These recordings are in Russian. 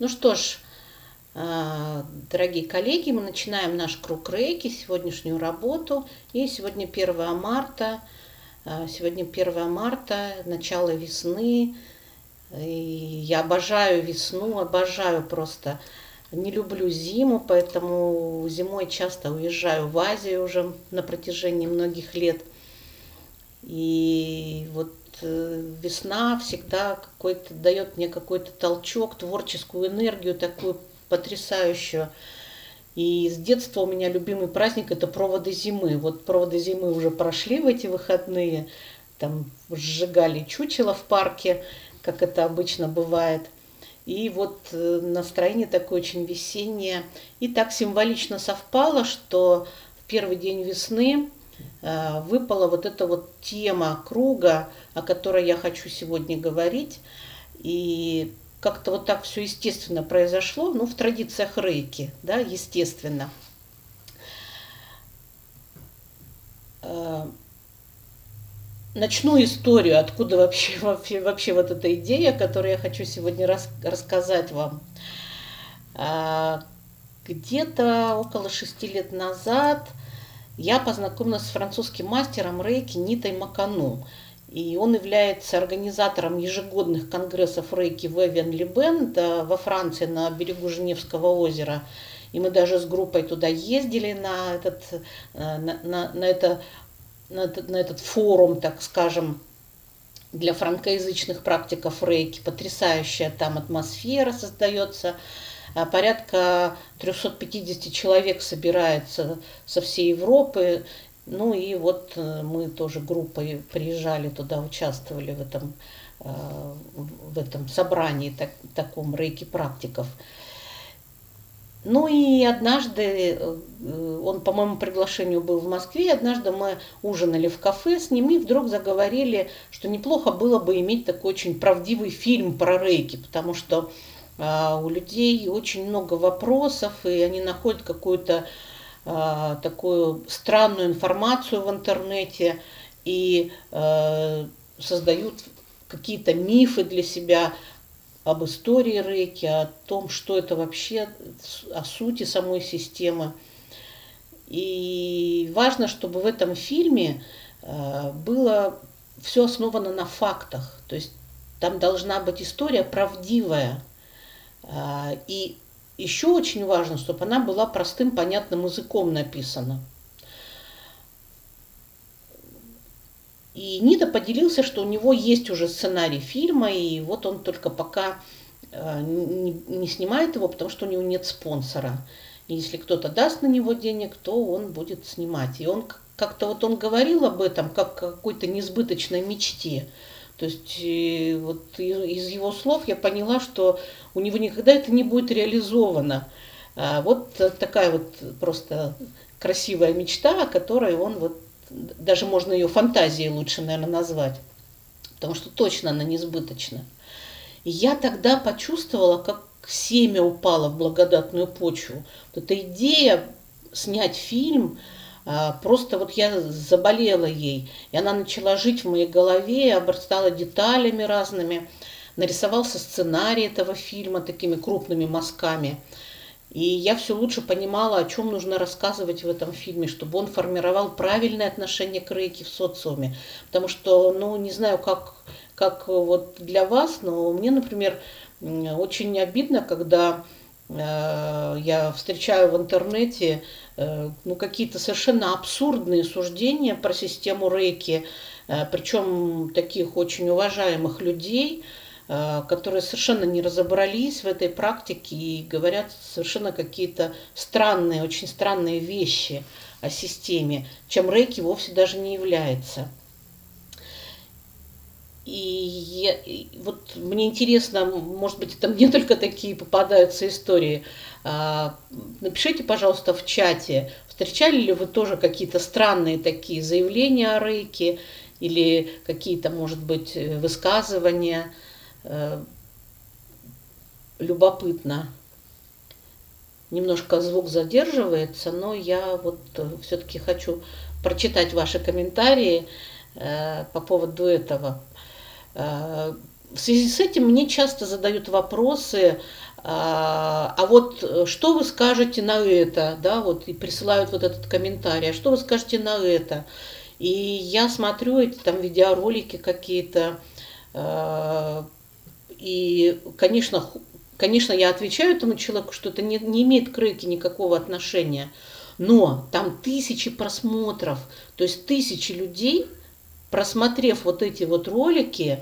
Ну что ж, а, дорогие коллеги, мы начинаем наш круг рейки, сегодняшнюю работу. И сегодня 1 марта. А, сегодня 1 марта, начало весны. И я обожаю весну, обожаю просто. Не люблю зиму, поэтому зимой часто уезжаю в Азию уже на протяжении многих лет. И вот Э, весна всегда какой-то дает мне какой-то толчок, творческую энергию такую потрясающую. И с детства у меня любимый праздник это проводы зимы. Вот проводы зимы уже прошли в эти выходные. Там сжигали чучело в парке, как это обычно бывает. И вот э, настроение такое очень весеннее. И так символично совпало, что в первый день весны Э, выпала вот эта вот тема круга, о которой я хочу сегодня говорить. И как-то вот так все естественно произошло, ну, в традициях рейки, да, естественно. Э, начну историю, откуда вообще, вообще, вообще вот эта идея, которую я хочу сегодня рас, рассказать вам. Э, где-то около шести лет назад – я познакомилась с французским мастером рейки Нитой Макану. И он является организатором ежегодных конгрессов рейки в Эвен-Либен, во Франции, на берегу Женевского озера. И мы даже с группой туда ездили на этот, э, на, на, на, это, на, этот, на этот форум, так скажем, для франкоязычных практиков рейки. Потрясающая там атмосфера создается. А порядка 350 человек собирается со всей Европы. Ну и вот э, мы тоже группой приезжали туда, участвовали в этом, э, в этом собрании, так, таком рейки практиков. Ну и однажды, э, он по моему приглашению был в Москве, однажды мы ужинали в кафе с ним и вдруг заговорили, что неплохо было бы иметь такой очень правдивый фильм про рейки, потому что у людей очень много вопросов, и они находят какую-то а, такую странную информацию в интернете и а, создают какие-то мифы для себя об истории рейки, о том, что это вообще, о сути самой системы. И важно, чтобы в этом фильме было все основано на фактах. То есть там должна быть история правдивая, а, и еще очень важно, чтобы она была простым, понятным языком написана. И Нида поделился, что у него есть уже сценарий фильма, и вот он только пока а, не, снимает его, потому что у него нет спонсора. И если кто-то даст на него денег, то он будет снимать. И он как-то вот он говорил об этом, как о какой-то несбыточной мечте. То есть э, вот из его слов я поняла, что у него никогда это не будет реализовано. А вот такая вот просто красивая мечта, о которой он вот, даже можно ее фантазией лучше, наверное, назвать, потому что точно она несбыточна. И я тогда почувствовала, как семя упало в благодатную почву. Вот эта идея снять фильм – просто вот я заболела ей, и она начала жить в моей голове, обрастала деталями разными. Нарисовался сценарий этого фильма такими крупными мазками. И я все лучше понимала, о чем нужно рассказывать в этом фильме, чтобы он формировал правильное отношение к рейке в социуме. Потому что, ну, не знаю, как, как вот для вас, но мне, например, очень обидно, когда я встречаю в интернете э, ну, какие-то совершенно абсурдные суждения про систему рейки, э, причем таких очень уважаемых людей, которые совершенно не разобрались в этой практике и говорят совершенно какие-то странные, очень странные вещи о системе, чем рейки вовсе даже не является. И, я, и вот мне интересно, может быть, это мне только такие попадаются истории. А, напишите, пожалуйста, в чате, встречали ли вы тоже какие-то странные такие заявления о рейке или какие-то, может быть, высказывания. А, любопытно. Немножко звук задерживается, но я вот все-таки хочу прочитать ваши комментарии э, по поводу этого. Э, в связи с этим мне часто задают вопросы, а, а вот что вы скажете на это, да, вот и присылают вот этот комментарий, а что вы скажете на это? И я смотрю эти там видеоролики какие-то, и, конечно, конечно, я отвечаю этому человеку, что это не, не имеет к рейке никакого отношения, но там тысячи просмотров, то есть тысячи людей, просмотрев вот эти вот ролики,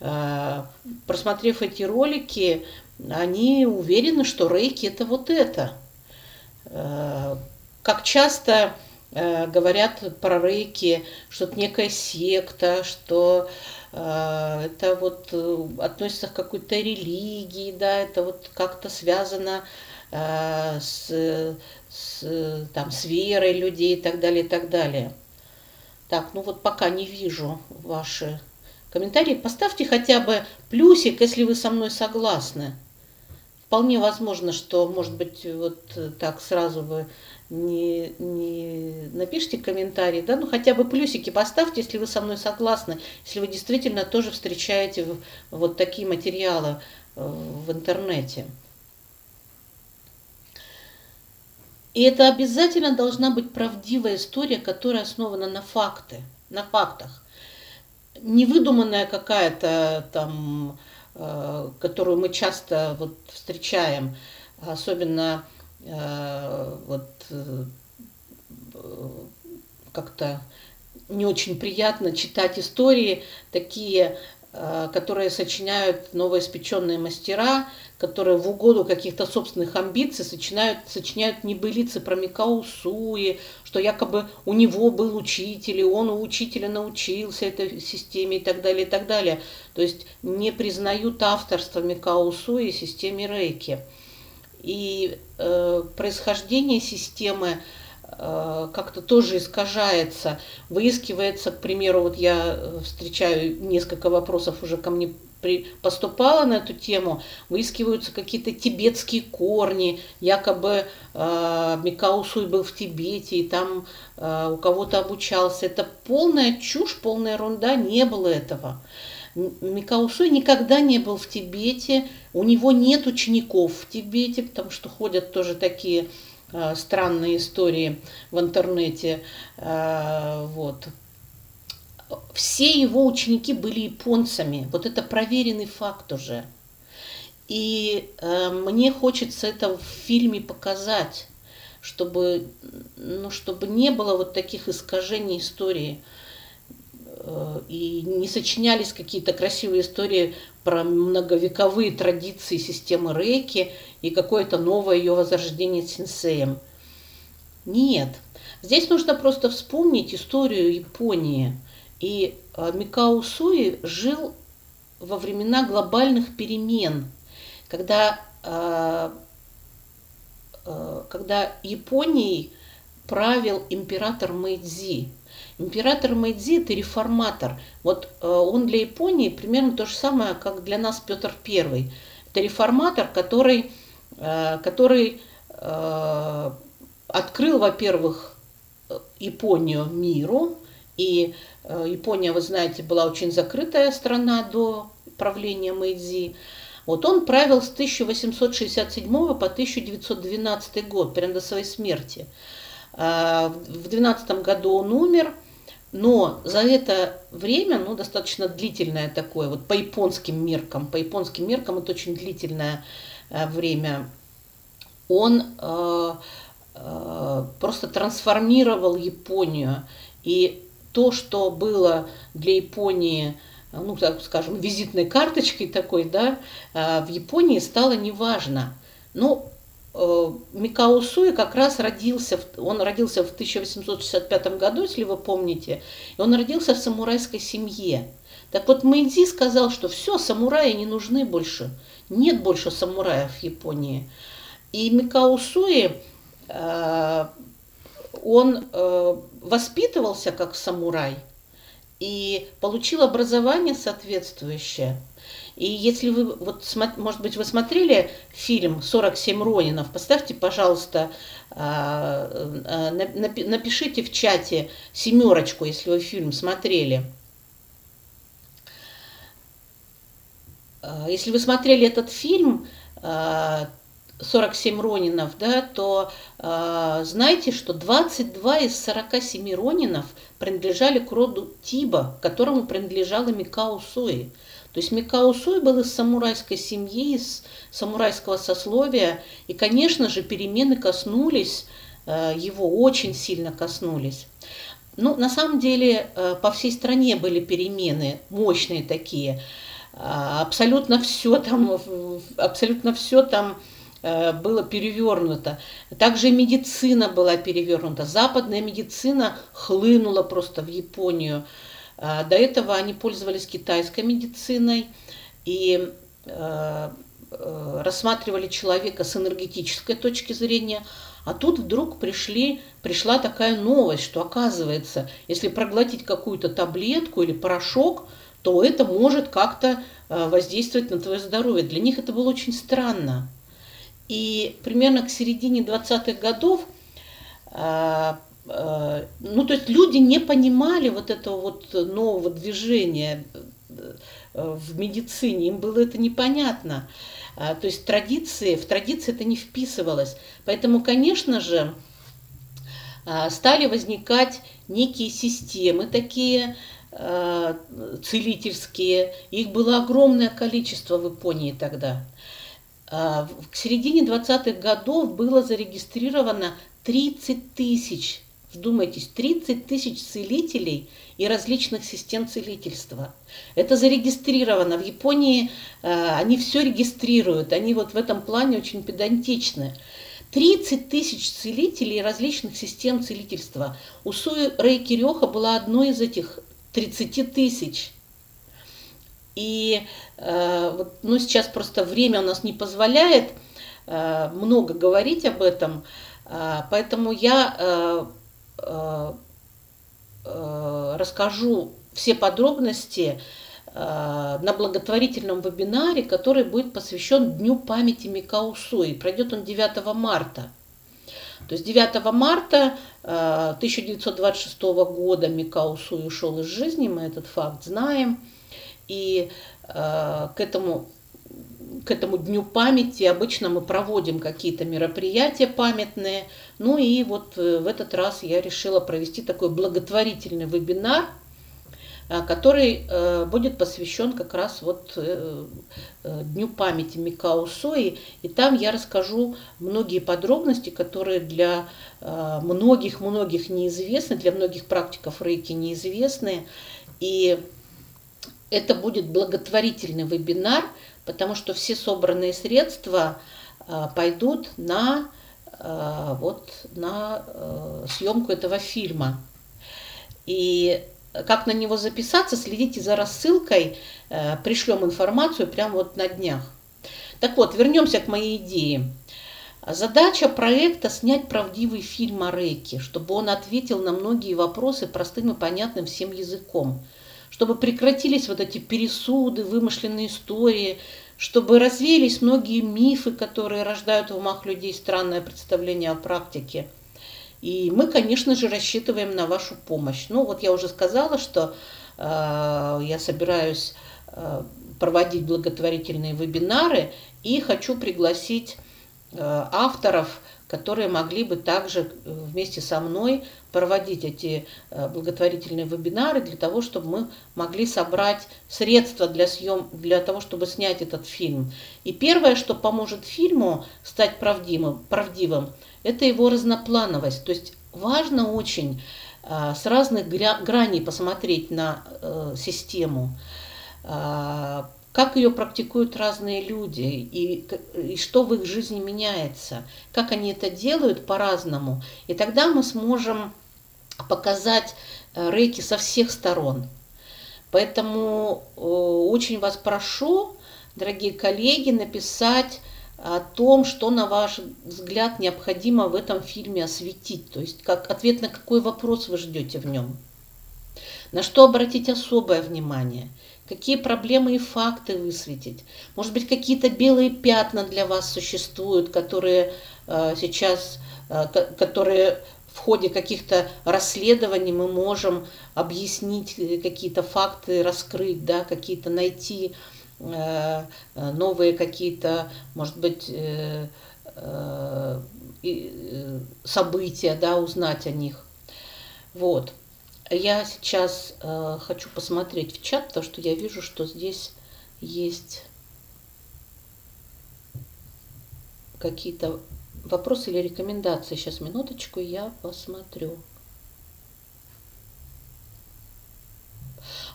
а, просмотрев эти ролики, они уверены, что рейки это вот это. А, как часто а, говорят про рейки, что это некая секта, что это вот э, относится к какой-то религии, да, это вот как-то связано с, с, там, с верой людей и так далее, и так далее. Так, ну вот пока не вижу ваши комментарии, поставьте хотя бы плюсик, если вы со мной согласны. Вполне возможно, что, может быть, вот так сразу вы не, не напишите комментарий, да, ну хотя бы плюсики поставьте, если вы со мной согласны, если вы действительно тоже встречаете вот такие материалы э, в интернете. И это обязательно должна быть правдивая история, которая основана на факты, на фактах. Невыдуманная какая-то там, э, которую мы часто вот встречаем, особенно э, вот э, как-то не очень приятно читать истории такие Э, которые сочиняют новоиспеченные мастера, которые в угоду каких-то собственных амбиций сочиняют, сочиняют небылицы про Микао что якобы у него был учитель, и он у учителя научился этой системе и так далее, и так далее. То есть не признают авторство Микао Суи системе Рейки. И э, происхождение системы Э, как-то тоже искажается, выискивается, к примеру, вот я э, встречаю несколько вопросов уже ко мне при, поступала на эту тему, выискиваются какие-то тибетские корни, якобы э, Микао был в Тибете и там э, у кого-то обучался. Это полная чушь, полная ерунда, не было этого. Микао никогда не был в Тибете, у него нет учеников в Тибете, потому что ходят тоже такие Э, странные истории в интернете. Э, вот. Все его ученики были японцами. Вот это проверенный факт уже. И э, мне хочется это в фильме показать, чтобы, ну, чтобы не было вот таких искажений истории. И не сочинялись какие-то красивые истории про многовековые традиции системы рейки и какое-то новое ее возрождение сенсеем. Нет. Здесь нужно просто вспомнить историю Японии. И а, Микао Суи жил во времена глобальных перемен, когда, а, когда Японией правил император Мэйдзи. Император Мэйдзи – это реформатор. Вот э, он для Японии примерно то же самое, как для нас Петр I. Это реформатор, который, э, который э, открыл, во-первых, Японию миру. И Япония, вы знаете, была очень закрытая страна до правления Мэйдзи. Вот он правил с 1867 по 1912 год, прямо до своей смерти. В 12 году он умер – но за это время, ну, достаточно длительное такое, вот по японским меркам, по японским меркам это очень длительное э, время, он э, э, просто трансформировал Японию. И то, что было для Японии, ну, так скажем, визитной карточкой такой, да, э, в Японии стало неважно. Ну, Микао Суи как раз родился, он родился в 1865 году, если вы помните, и он родился в самурайской семье. Так вот, Мэйдзи сказал, что все, самураи не нужны больше, нет больше самураев в Японии. И Микао Суи, э, он э, воспитывался как самурай и получил образование соответствующее – и если вы, вот, может быть, вы смотрели фильм «47 Ронинов», поставьте, пожалуйста, а, а, напишите в чате семерочку, если вы фильм смотрели. э, если вы смотрели этот фильм, 47 ронинов, да, то э, знаете, что 22 из 47 ронинов принадлежали к роду Тиба, которому принадлежала Микао Суи. То есть Микао Суи был из самурайской семьи, из самурайского сословия, и, конечно же, перемены коснулись э, его, очень сильно коснулись. Ну, на самом деле, э, по всей стране были перемены, мощные такие. Э, абсолютно все там, абсолютно все там было перевернуто. Также медицина была перевернута. Западная медицина хлынула просто в Японию. Э, до этого они пользовались китайской медициной и э, рассматривали человека с энергетической точки зрения. А тут вдруг пришли, пришла такая новость, что оказывается, если проглотить какую-то таблетку или порошок, то это может как-то воздействовать на твое здоровье. Для них это было очень странно. И примерно к середине 20-х годов, а, а, ну, то есть люди не понимали вот этого вот нового движения э, в медицине, им было это непонятно. А, то есть традиции, в традиции это не вписывалось. Поэтому, конечно же, стали возникать некие системы такие, целительские. Их было огромное количество в Японии тогда. К середине 20-х годов было зарегистрировано 30 тысяч, вдумайтесь, 30 тысяч целителей и различных систем целительства. Это зарегистрировано. В Японии а, они все регистрируют, они вот в этом плане очень педантичны. 30 тысяч целителей различных систем целительства. У Суи Рейки Рёха была одной из этих 30 тысяч. И э, ну, сейчас просто время у нас не позволяет э, много говорить об этом, э, поэтому я расскажу все подробности на благотворительном вебинаре, который будет посвящен Дню памяти Микао Суи. Пройдет он 9 марта. То есть 9 марта 1926 э, года Микао Суи ушел из жизни, мы этот факт знаем. И э, к этому к этому дню памяти обычно мы проводим какие-то мероприятия памятные. Ну и вот э, в этот раз я решила провести такой благотворительный вебинар, э, который э, будет посвящен как раз вот Дню памяти Микао Сои. И там я расскажу многие подробности, которые для многих-многих неизвестны, для многих практиков рейки неизвестны. И это будет благотворительный вебинар, потому что все собранные средства а, пойдут на, а, вот, на а, съемку этого фильма. И как на него записаться, следите за рассылкой, пришлем информацию прямо вот на днях. Так вот, вернемся к моей идее. Задача проекта – снять правдивый фильм о Рейке, чтобы он ответил на многие вопросы простым и понятным всем языком – чтобы прекратились вот эти пересуды, вымышленные истории, чтобы развеялись многие мифы, которые рождают в умах людей странное представление о практике. И мы, конечно же, рассчитываем на вашу помощь. Ну, вот я уже сказала, что э, я собираюсь э, проводить благотворительные вебинары и хочу пригласить э, авторов, которые могли бы также э, вместе со мной проводить эти э, благотворительные вебинары для того, чтобы мы могли собрать средства для, съем, для того, чтобы снять этот фильм. И первое, что поможет фильму стать правдивым, правдивым это его разноплановость. То есть важно очень э, с разных граней посмотреть на систему как ее практикуют разные люди и, и что в их жизни меняется, как они это делают по-разному. И тогда мы сможем показать э, рейки со всех сторон. Поэтому э, очень вас прошу, дорогие коллеги, написать о том, что, на ваш взгляд, необходимо в этом фильме осветить. То есть как ответ на какой вопрос вы ждете в нем. На что обратить особое внимание – какие проблемы и факты высветить. Может быть, какие-то белые пятна для вас существуют, которые э, сейчас, э, которые в ходе каких-то расследований мы можем объяснить э, какие-то факты, раскрыть, да, какие-то найти новые какие-то, может быть, события, да, узнать о них. Вот. Я сейчас э, хочу посмотреть в чат, потому что я вижу, что здесь есть какие-то вопросы или рекомендации. Сейчас минуточку, я посмотрю.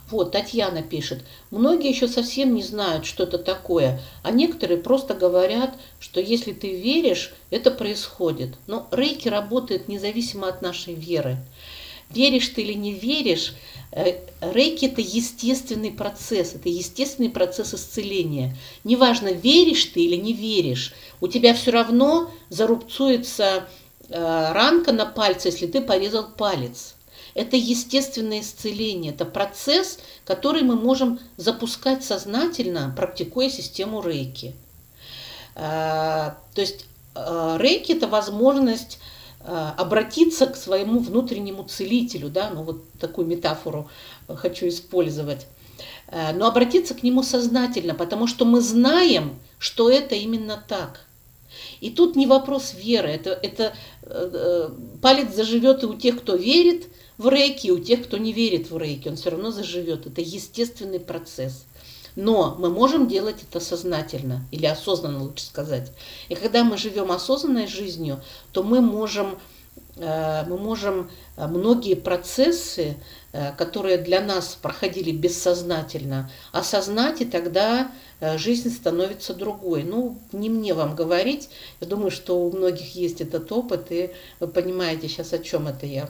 Вот, Татьяна пишет, многие еще совсем не знают, что это такое, а некоторые просто говорят, что если ты веришь, это происходит. Но рейки работает независимо от нашей веры. Веришь ты или не веришь, э, рейки – это естественный процесс, это естественный процесс исцеления. Неважно, веришь ты или не веришь, у тебя все равно зарубцуется э, ранка на пальце, если ты порезал палец. Это естественное исцеление, это процесс, который мы можем запускать сознательно, практикуя систему рейки. А, то есть рейки – это возможность обратиться к своему внутреннему целителю, да, ну вот такую метафору хочу использовать, но обратиться к нему сознательно, потому что мы знаем, что это именно так. И тут не вопрос веры, это, это э, э, палец заживет и у тех, кто верит, в рейке, у тех, кто не верит в рейки, он все равно заживет. Это естественный процесс. Но мы можем делать это сознательно или осознанно, лучше сказать. И когда мы живем осознанной жизнью, то мы можем, э, мы можем э, многие процессы, э, которые для нас проходили бессознательно, осознать, и тогда жизнь становится другой. Ну, не мне вам говорить, я думаю, что у многих есть этот опыт, и вы понимаете сейчас, о чем это я.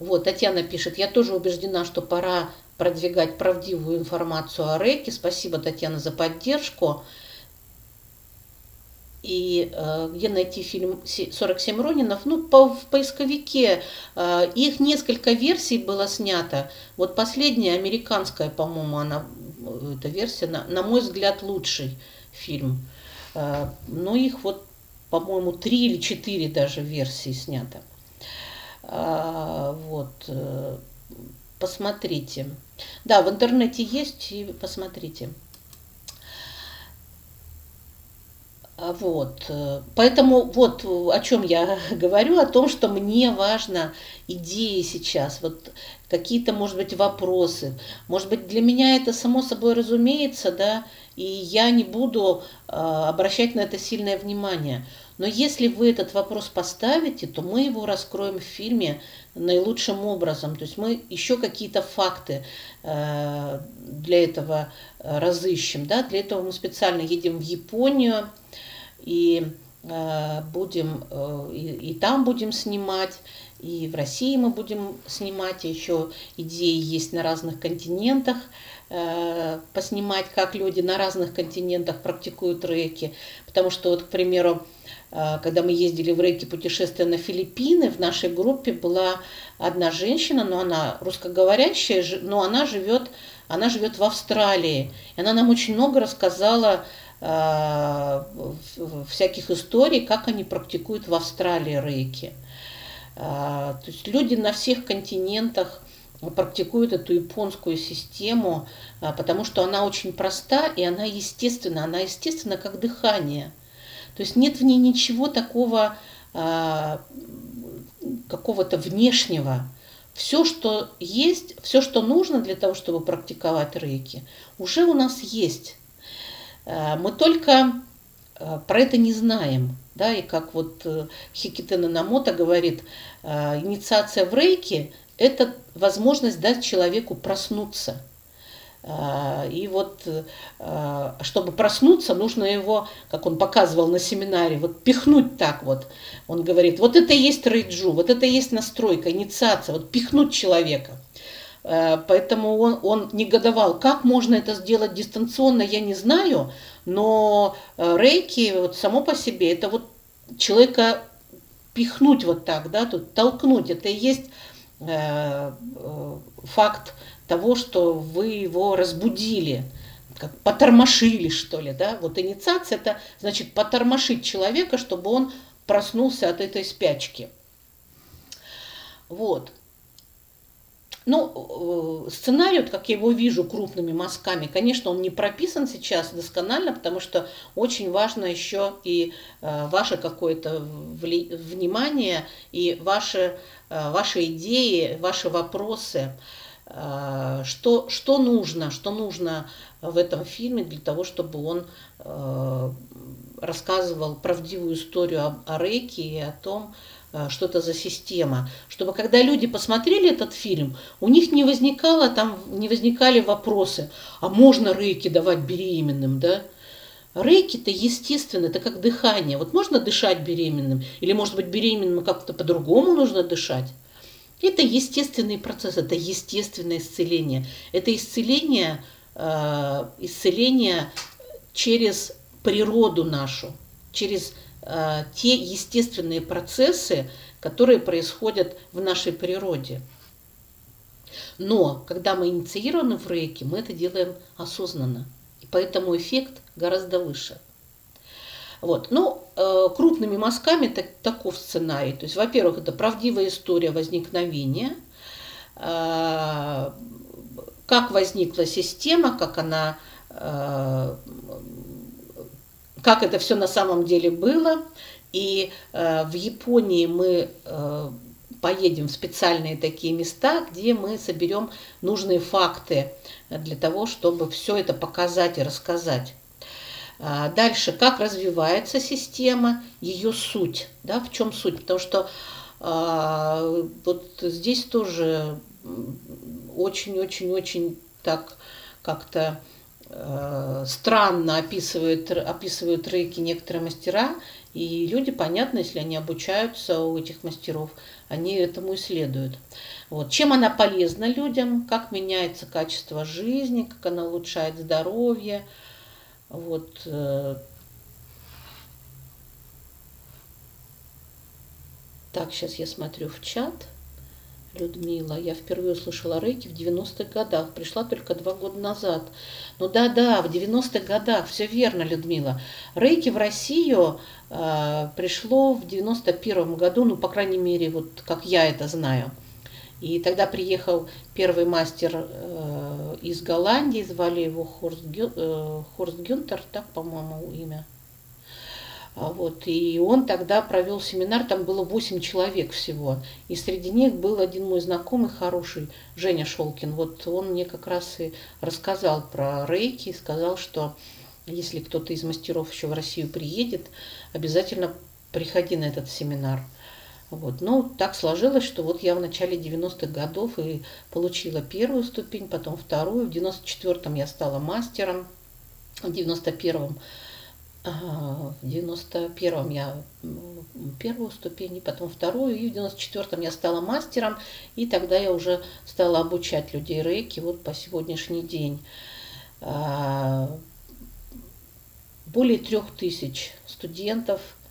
Вот, Татьяна пишет, я тоже убеждена, что пора продвигать правдивую информацию о рэке. Спасибо, Татьяна, за поддержку. И э, где найти фильм «47 Ронинов»? Ну, по, в поисковике. Э, их несколько версий было снято. Вот последняя, американская, по-моему, она, эта версия, на, на мой взгляд, лучший фильм. Э, но их вот, по-моему, три или четыре даже версии снято. А, вот, э, посмотрите. Да, в интернете есть, и посмотрите. А, вот, э, поэтому вот о чем я говорю, о том, что мне важно идеи сейчас, вот какие-то, может быть, вопросы. Может быть, для меня это само собой разумеется, да, и я не буду э, обращать на это сильное внимание. Но если вы этот вопрос поставите, то мы его раскроем в фильме наилучшим образом. То есть мы еще какие-то факты э, для этого разыщем. Да? Для этого мы специально едем в Японию и э, будем э, и, и там будем снимать, и в России мы будем снимать, еще идеи есть на разных континентах поснимать, как люди на разных континентах практикуют рейки. Потому что, вот, к примеру, когда мы ездили в рейки путешествия на Филиппины, в нашей группе была одна женщина, но она русскоговорящая, но она живет, она живет в Австралии. И она нам очень много рассказала э, всяких историй, как они практикуют в Австралии рейки. Э, то есть люди на всех континентах практикуют эту японскую систему, потому что она очень проста и она естественна. Она естественна как дыхание – то есть нет в ней ничего такого а, какого-то внешнего. Все, что есть, все, что нужно для того, чтобы практиковать рейки, уже у нас есть. А, мы только а, про это не знаем. Да, и как вот э, Хикитена Намото говорит, инициация в рейки – это возможность дать человеку проснуться – и вот, а, чтобы проснуться, нужно его, как он показывал на семинаре, вот пихнуть так вот. Он говорит, вот это и есть рейджу, вот это и есть настройка, инициация, вот пихнуть человека. А, поэтому он, он негодовал, как можно это сделать дистанционно, я не знаю, но рейки вот само по себе, это вот человека пихнуть вот так, да, тут толкнуть, это и есть э, э, факт того, что вы его разбудили, как потормошили, что ли, да? Вот инициация – это значит потормошить человека, чтобы он проснулся от этой спячки. Вот. Ну, э, сценарий, вот как я его вижу крупными мазками, конечно, он не прописан сейчас досконально, потому что очень важно еще и э, ваше какое-то внимание и ваши, э, ваши идеи, ваши вопросы, что, что нужно, что нужно в этом фильме для того, чтобы он рассказывал правдивую историю о, о Рейке и о том, Э, что это за система, чтобы когда люди посмотрели этот фильм, у них не возникало там, не возникали вопросы, а можно рейки давать беременным, да? Рейки-то естественно, это как дыхание. Вот можно дышать беременным, или может быть беременным как-то по-другому нужно дышать. Это естественный процесс, это естественное исцеление. Это исцеление, э, исцеление через природу нашу, через Э, те естественные процессы, которые происходят в нашей природе. Но когда мы инициированы в рейке, мы это делаем осознанно. И поэтому эффект гораздо выше. Вот. Ну, э, крупными мазками так, таков сценарий. То есть, во-первых, это правдивая история возникновения, э, как возникла система, как она как это все на самом деле было. И э, в Японии мы э, поедем в специальные такие места, где мы соберем нужные факты для того, чтобы все это показать и рассказать. А дальше, как развивается система, ее суть, да, в чем суть, потому что а, вот здесь тоже очень-очень-очень так как-то Э, странно описывают, описывают рейки некоторые мастера, и люди, понятно, если они обучаются у этих мастеров, они этому исследуют. Вот. Чем она полезна людям, как меняется качество жизни, как она улучшает здоровье. Вот. Э. Так, сейчас я смотрю в чат. Людмила. Я впервые услышала рейки в 90-х годах. Пришла только два года назад. Ну да-да, в 90-х годах. Все верно, Людмила. Рейки в Россию э, пришло в 91-м году, ну, по крайней мере, вот как я это знаю. И тогда приехал первый мастер э, из Голландии, звали его Хорст, Гю, э, Хорст Гюнтер, так, по-моему, имя. А вот, и он тогда провел семинар, там было 8 человек всего. И среди них был один мой знакомый хороший, Женя Шолкин. Вот он мне как раз и рассказал про рейки, и сказал, что если кто-то из мастеров еще в Россию приедет, обязательно приходи на этот семинар. Вот. Ну, так сложилось, что вот я в начале 90-х годов и получила первую ступень, потом вторую. В 94-м я стала мастером, в 91-м в 91-м я первую ступень, потом вторую, и в 94-м я стала мастером, и тогда я уже стала обучать людей рейки вот по сегодняшний день. А, более трех тысяч студентов а,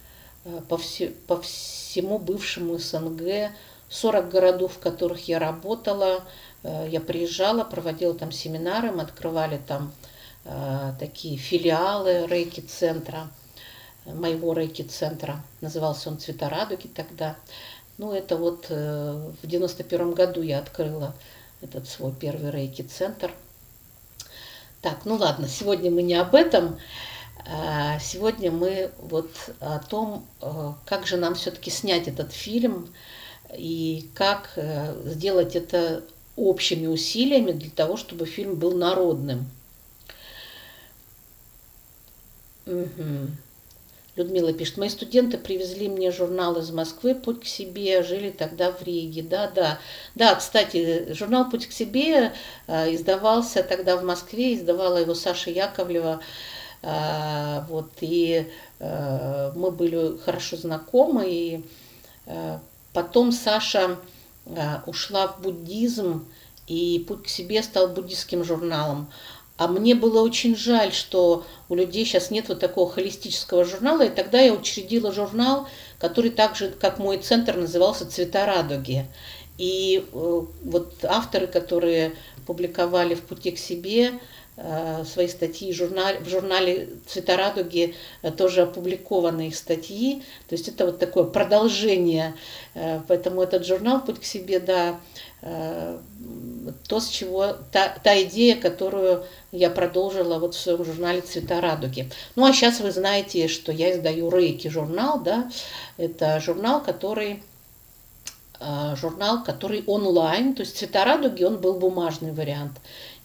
по, все, по всему бывшему СНГ, 40 городов, в которых я работала, а, я приезжала, проводила там семинары, мы открывали там Э, такие филиалы рейки-центра, моего рейки-центра. Назывался он «Цвета радуги» тогда. Ну, это вот э, в 91 году я открыла этот свой первый рейки-центр. Так, ну ладно, сегодня мы не об этом. А сегодня мы вот о том, э, как же нам все-таки снять этот фильм и как сделать это общими усилиями для того, чтобы фильм был народным. Угу. Людмила пишет, мои студенты привезли мне журнал из Москвы «Путь к себе», жили тогда в Риге. Да, да. Кстати, журнал «Путь к себе» э, издавался тогда в Москве, издавала его Саша Яковлева. Э, вот, и э, мы были хорошо знакомы, и потом Саша ушла в буддизм, и «Путь к себе» стал буддийским журналом. А мне было очень жаль, что у людей сейчас нет вот такого холистического журнала. И тогда я учредила журнал, который так же, как мой центр, назывался «Цвета радуги». И э, вот авторы, которые публиковали «В пути к себе», э, э, свои статьи в журнале, «Цвета радуги» тоже опубликованы их статьи. То есть это вот такое продолжение. Поэтому этот журнал «Путь к себе», да, то, с чего, та, та идея, которую я продолжила вот в своем журнале «Цвета радуги». Ну, а сейчас вы знаете, что я издаю «Рейки» журнал, да, это журнал, который журнал, который онлайн, то есть «Цвета радуги» он был бумажный вариант.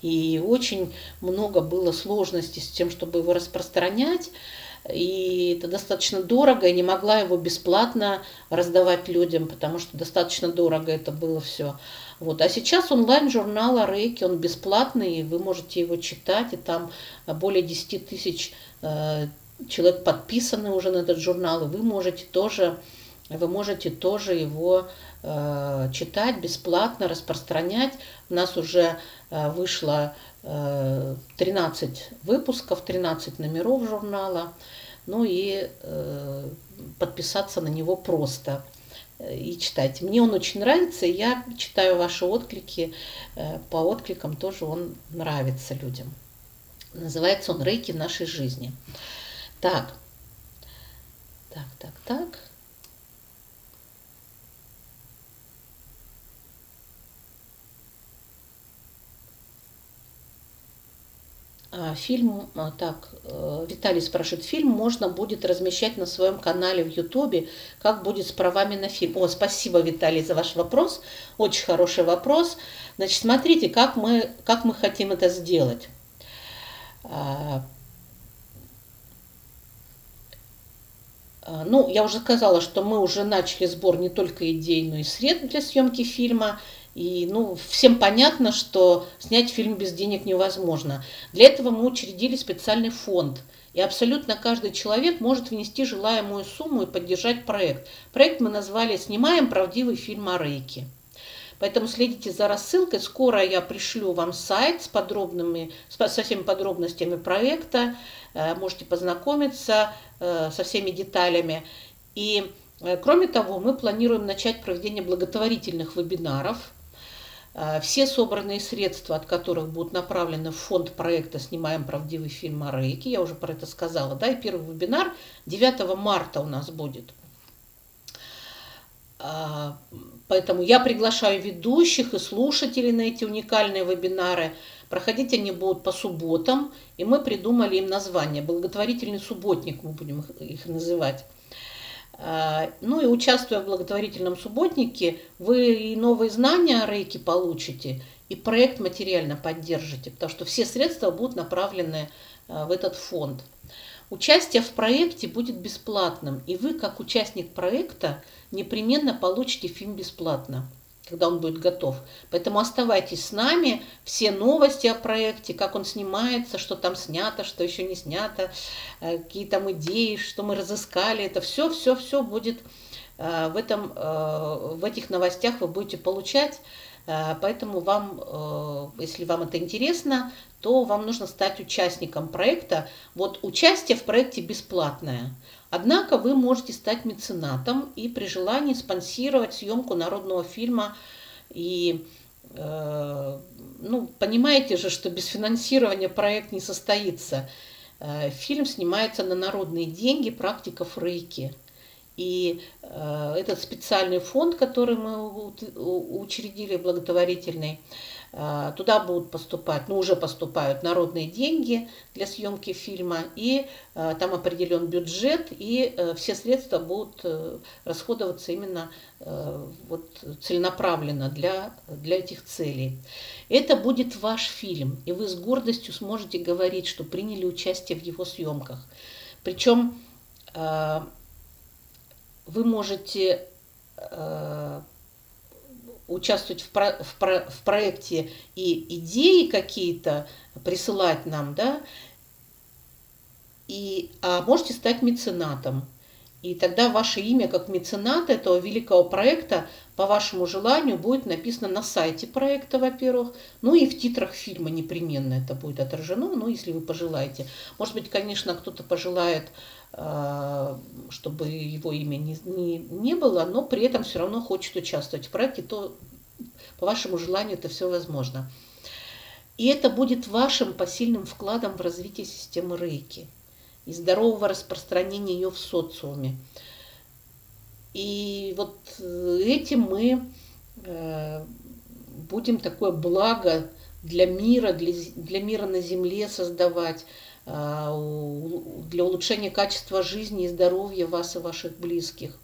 И очень много было сложностей с тем, чтобы его распространять. И это достаточно дорого, я не могла его бесплатно раздавать людям, потому что достаточно дорого это было все. Вот. А сейчас онлайн-журнал Арейки, он бесплатный, и вы можете его читать, и там более 10 тысяч э, человек подписаны уже на этот журнал, и вы можете тоже, вы можете тоже его э, читать бесплатно, распространять. У нас уже э, вышло э, 13 выпусков, 13 номеров журнала, ну и э, подписаться на него просто и читать. Мне он очень нравится, и я читаю ваши отклики. По откликам тоже он нравится людям. Называется он «Рейки нашей жизни». Так, так, так, так. А, фильм, а, так, э, Виталий спрашивает, фильм можно будет размещать на своем канале в Ютубе, как будет с правами на фильм? О, спасибо, Виталий, за ваш вопрос, очень хороший вопрос. Значит, смотрите, как мы, как мы хотим это сделать. А, ну, я уже сказала, что мы уже начали сбор не только идей, но и средств для съемки фильма. И ну, всем понятно, что снять фильм без денег невозможно. Для этого мы учредили специальный фонд. И абсолютно каждый человек может внести желаемую сумму и поддержать проект. Проект мы назвали «Снимаем правдивый фильм о Рейке». Поэтому следите за рассылкой. Скоро я пришлю вам сайт с подробными, со всеми подробностями проекта. Э, можете познакомиться э, со всеми деталями. И э, кроме того, мы планируем начать проведение благотворительных вебинаров – все собранные средства, от которых будут направлены в фонд проекта «Снимаем правдивый фильм о Рейке», я уже про это сказала, да, и первый вебинар 9 марта у нас будет. А, поэтому я приглашаю ведущих и слушателей на эти уникальные вебинары. Проходить они будут по субботам, и мы придумали им название «Благотворительный субботник» мы будем их называть. А, ну и участвуя в благотворительном субботнике, вы и новые знания о рейке получите, и проект материально поддержите, потому что все средства будут направлены а, в этот фонд. Участие в проекте будет бесплатным, и вы, как участник проекта, непременно получите фильм бесплатно когда он будет готов. Поэтому оставайтесь с нами. Все новости о проекте, как он снимается, что там снято, что еще не снято, э, какие там идеи, что мы разыскали. Это все, все, все будет э, в, этом, э, в этих новостях вы будете получать. Поэтому вам, если вам это интересно, то вам нужно стать участником проекта. Вот участие в проекте бесплатное. Однако вы можете стать меценатом и при желании спонсировать съемку народного фильма. И э, ну, понимаете же, что без финансирования проект не состоится. Э, фильм снимается на народные деньги практиков Рейки. И э, этот специальный фонд, который мы учредили, благотворительный, туда будут поступать, ну уже поступают народные деньги для съемки фильма, и а, там определен бюджет, и э, все средства будут э, расходоваться именно э, вот, целенаправленно для, для этих целей. Это будет ваш фильм, и вы с гордостью сможете говорить, что приняли участие в его съемках. Причем вы можете участвовать в, про, в, про, в проекте и идеи какие-то присылать нам, да, и, а можете стать меценатом. И тогда ваше имя как мецената этого великого проекта по вашему желанию будет написано на сайте проекта, во-первых, ну и в титрах фильма непременно это будет отражено, ну если вы пожелаете. Может быть, конечно, кто-то пожелает а, чтобы его имя не, не, не было, но при этом все равно хочет участвовать в проекте, то по вашему желанию это все возможно. И это будет вашим посильным вкладом в развитие системы рейки и здорового распространения ее в социуме. И вот э, этим мы э, будем такое благо для мира, для, для мира на Земле создавать, э, для улучшения качества жизни и здоровья вас и ваших близких.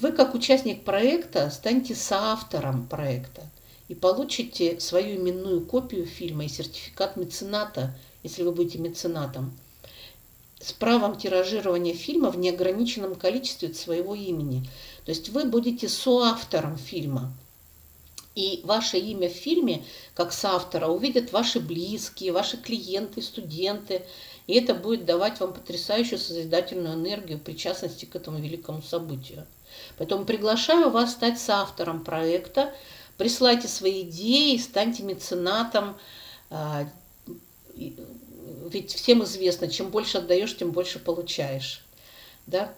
Вы, как участник проекта, станете соавтором проекта и получите свою именную копию фильма и сертификат мецената, если вы будете меценатом – с правом тиражирования фильма в неограниченном количестве от своего имени. То есть вы будете соавтором фильма. И ваше имя в фильме, как соавтора, увидят ваши близкие, ваши клиенты, студенты. И это будет давать вам потрясающую созидательную энергию причастности к этому великому событию. Поэтому приглашаю вас стать соавтором проекта. Присылайте свои идеи, станьте меценатом, а, ведь всем известно, чем больше отдаешь, тем больше получаешь. Да?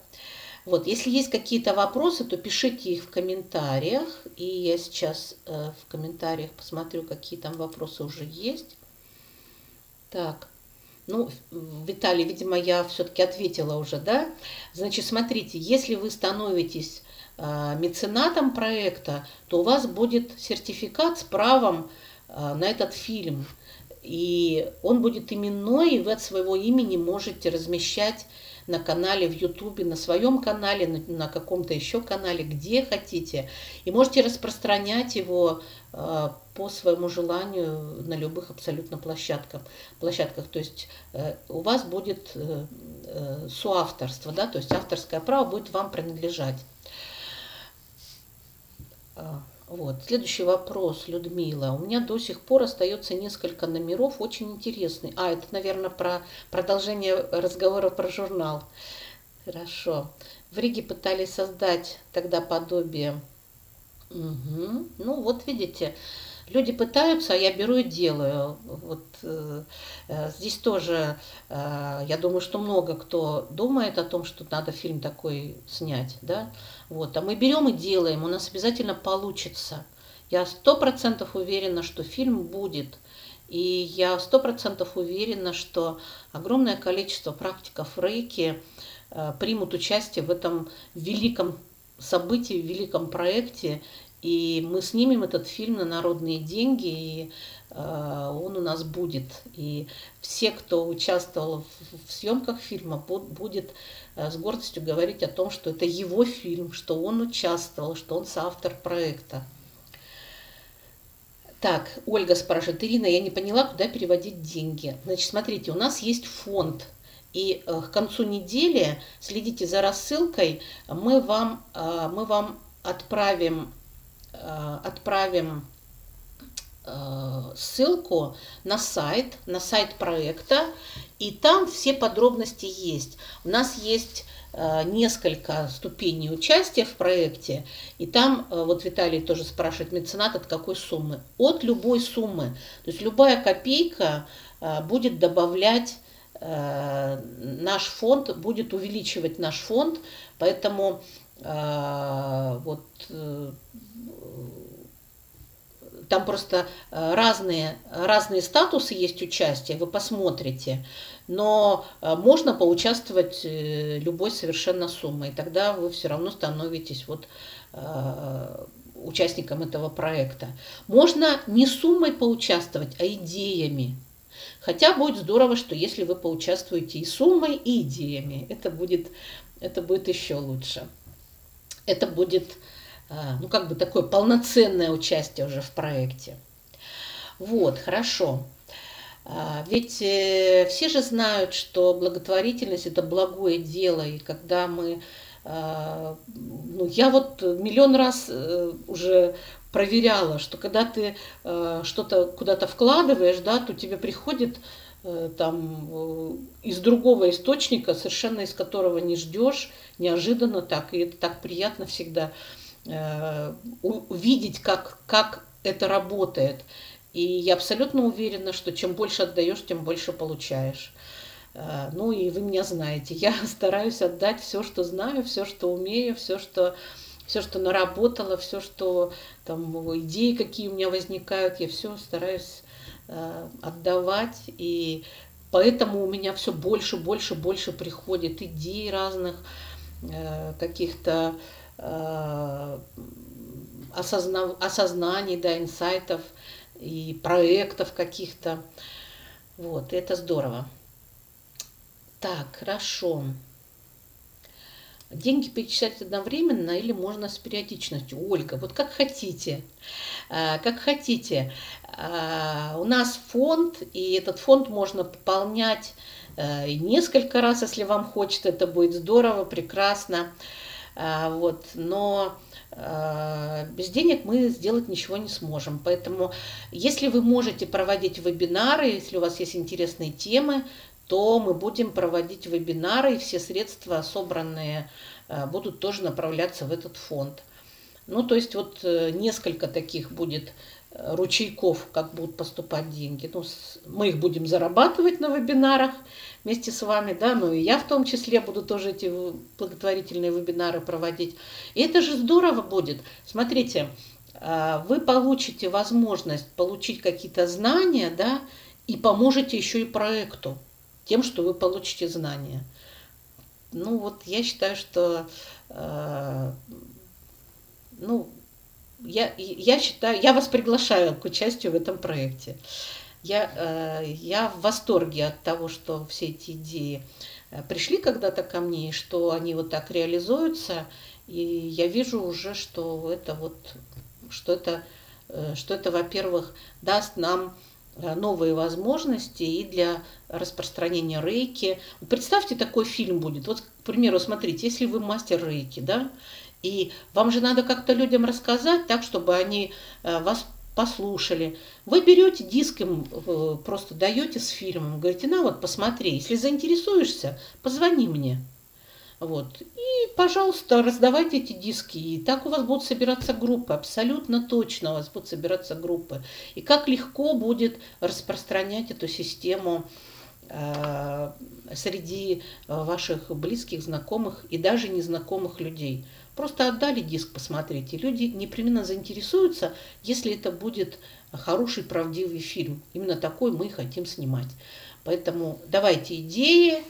Вот, если есть какие-то вопросы, то пишите их в комментариях. И я сейчас э, в комментариях посмотрю, какие там вопросы уже есть. Так, ну, Виталий, видимо, я все-таки ответила уже, да? Значит, смотрите, если вы становитесь э, меценатом проекта, то у вас будет сертификат с правом э, на этот фильм – и он будет именной, и вы от своего имени можете размещать на канале в Ютубе, на своем канале, на, на каком-то еще канале, где хотите. И можете распространять его э, по своему желанию на любых абсолютно площадках. площадках. То есть э, у вас будет э, э, соавторство, да, то есть авторское право будет вам принадлежать. Вот. Следующий вопрос, Людмила. У меня до сих пор остается несколько номеров, очень интересный. А, это, наверное, про продолжение разговора про журнал. Хорошо. В Риге пытались создать тогда подобие. Угу. Ну, вот видите, Люди пытаются, а я беру и делаю. Вот э, э, здесь тоже, э, я думаю, что много кто думает о том, что надо фильм такой снять, да. Вот, а мы берем и делаем, у нас обязательно получится. Я сто процентов уверена, что фильм будет. И я сто процентов уверена, что огромное количество практиков рейки э, примут участие в этом великом событии, в великом проекте и мы снимем этот фильм на народные деньги, и он у нас будет. И все, кто участвовал в, съемках фильма, будет э, с гордостью говорить о том, что это его фильм, что он участвовал, что он соавтор проекта. Так, Ольга спрашивает, Ирина, я не поняла, куда переводить деньги. Значит, смотрите, у нас есть фонд, и э, к концу недели следите за рассылкой, мы вам, э, мы вам отправим Э, отправим э, ссылку на сайт, на сайт проекта, и там все подробности есть. У нас есть э, несколько ступеней участия в проекте, и там, вот Виталий тоже спрашивает, меценат от какой суммы? От любой суммы. То есть любая копейка будет добавлять наш фонд, будет увеличивать наш фонд, поэтому вот там просто э, разные, разные статусы есть участия, вы посмотрите. Но э, можно поучаствовать э, любой совершенно суммой. Тогда вы все равно становитесь вот участником этого проекта. Можно не суммой поучаствовать, а идеями. Хотя будет здорово, что если вы поучаствуете и суммой, и идеями, это будет, это будет еще лучше. Это будет ну, как бы такое полноценное участие уже в проекте. Вот, хорошо. А, ведь э, все же знают, что благотворительность – это благое дело, и когда мы… А, ну, я вот миллион раз э, уже проверяла, что когда ты что-то куда-то вкладываешь, да, то тебе приходит э, там из другого источника, совершенно из которого не ждешь, неожиданно так, и это так приятно всегда Э, увидеть, как, как это работает. И я абсолютно уверена, что чем больше отдаешь, тем больше получаешь. Э, ну и вы меня знаете, я стараюсь отдать все, что знаю, все, что умею, все, что все, что наработала, все, что там идеи, какие у меня возникают, я все стараюсь э, отдавать. И поэтому у меня все больше, больше, больше приходит идей разных, э, каких-то э, осозна, осознаний, да, инсайтов и проектов каких-то. Вот, это здорово. Так, хорошо. Деньги перечислять одновременно или можно с периодичностью? Ольга, вот как хотите. А, как хотите. А, у нас фонд, и этот фонд можно пополнять э, несколько раз, если вам хочется. Это будет здорово, прекрасно. Вот, но без денег мы сделать ничего не сможем. Поэтому, если вы можете проводить вебинары, если у вас есть интересные темы, то мы будем проводить вебинары, и все средства, собранные, э, будут тоже направляться в этот фонд. Ну, то есть вот э, несколько таких будет э, ручейков, как будут поступать деньги. Ну, мы их будем зарабатывать на вебинарах вместе с вами, да, ну и я в том числе буду тоже эти благотворительные вебинары проводить. И это же здорово будет. Смотрите, вы получите возможность получить какие-то знания, да, и поможете еще и проекту тем, что вы получите знания. Ну вот я считаю, что э, ну, я, я считаю, я вас приглашаю к участию в этом проекте. Я, э, я в восторге от того, что все эти идеи э, пришли когда-то ко мне, и что они вот так реализуются, и я вижу уже, что это вот, что это, э, что это, во-первых, даст нам новые возможности и для распространения рейки. Представьте, такой фильм будет. Вот, к примеру, смотрите, если вы мастер рейки, да, и вам же надо как-то людям рассказать так, чтобы они вас послушали. Вы берете диск им, э, просто даете с фильмом, говорите, на вот посмотри, если заинтересуешься, позвони мне. Вот. И, пожалуйста, раздавайте эти диски. И так у вас будут собираться группы. Абсолютно точно у вас будут собираться группы. И как легко будет распространять эту систему э, среди ваших близких, знакомых и даже незнакомых людей. Просто отдали диск, посмотрите. Люди непременно заинтересуются, если это будет хороший, правдивый фильм. Именно такой мы хотим снимать. Поэтому давайте идеи,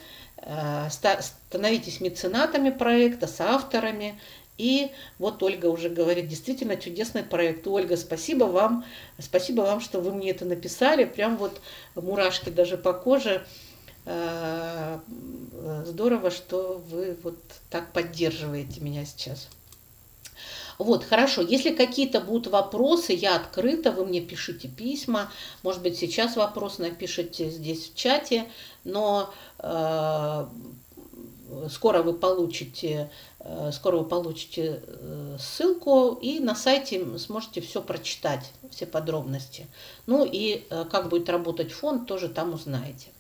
Э, становитесь меценатами проекта, соавторами. И вот Ольга уже говорит, действительно чудесный проект. Ольга, спасибо вам, спасибо вам, что вы мне это написали. Прям вот мурашки даже по коже. Э, здорово, что вы вот так поддерживаете меня сейчас. Вот, хорошо. Если какие-то будут вопросы, я открыта, вы мне пишите письма. Может быть, сейчас вопрос напишите здесь в чате, но э, скоро вы получите, э, скоро вы получите э, ссылку и на сайте сможете все прочитать, все подробности. Ну и э, как будет работать фонд, тоже там узнаете.